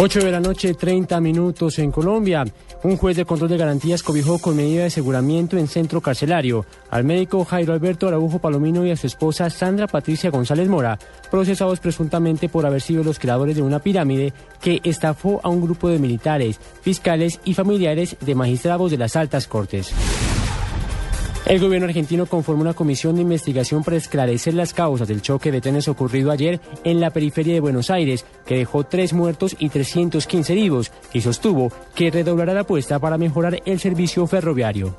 8 de la noche, 30 minutos en Colombia. Un juez de control de garantías cobijó con medida de aseguramiento en centro carcelario al médico Jairo Alberto Araujo Palomino y a su esposa Sandra Patricia González Mora, procesados presuntamente por haber sido los creadores de una pirámide que estafó a un grupo de militares, fiscales y familiares de magistrados de las altas cortes. El gobierno argentino conformó una comisión de investigación para esclarecer las causas del choque de trenes ocurrido ayer en la periferia de Buenos Aires, que dejó tres muertos y 315 heridos, y sostuvo que redoblará la apuesta para mejorar el servicio ferroviario.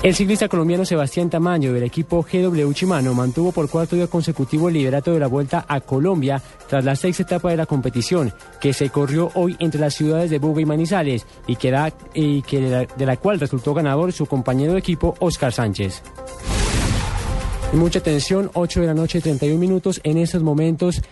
El ciclista colombiano Sebastián Tamaño del equipo GW Chimano mantuvo por cuarto día consecutivo el liderato de la Vuelta a Colombia tras la sexta etapa de la competición, que se corrió hoy entre las ciudades de Buga y Manizales y que, de, la, cual resultó ganador su compañero de equipo Oscar Sánchez. Mucha atención, 8 de la noche, 31 minutos. En estos momentos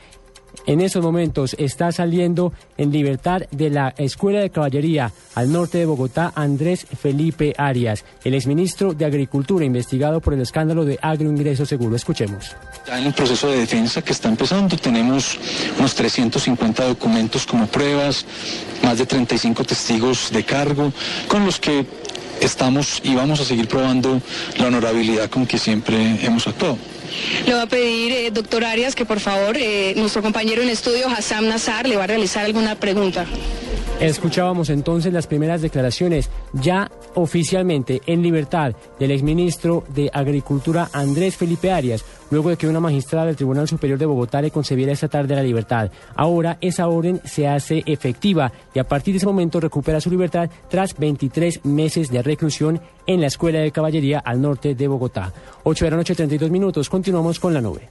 en estos momentos está saliendo en libertad de la Escuela de Caballería al norte de Bogotá Andrés Felipe Arias, el exministro de Agricultura investigado por el escándalo de agroingreso seguro. Escuchemos. Ya en el proceso de defensa que está empezando tenemos unos 350 documentos como pruebas, más de 35 testigos de cargo con los que estamos y vamos a seguir probando la honorabilidad con que siempre hemos actuado. Le va a pedir, eh, doctor Arias, que por favor eh, nuestro compañero en estudio, Hassam Nazar, le va a realizar alguna pregunta. Escuchábamos entonces las primeras declaraciones ya oficialmente en libertad del exministro de Agricultura Andrés Felipe Arias, luego de que una magistrada del Tribunal Superior de Bogotá le concediera esta tarde la libertad. Ahora esa orden se hace efectiva y a partir de ese momento recupera su libertad tras 23 meses de reclusión en la Escuela de Caballería al norte de Bogotá. 8 de la noche, 32 minutos. Continuamos con la nube.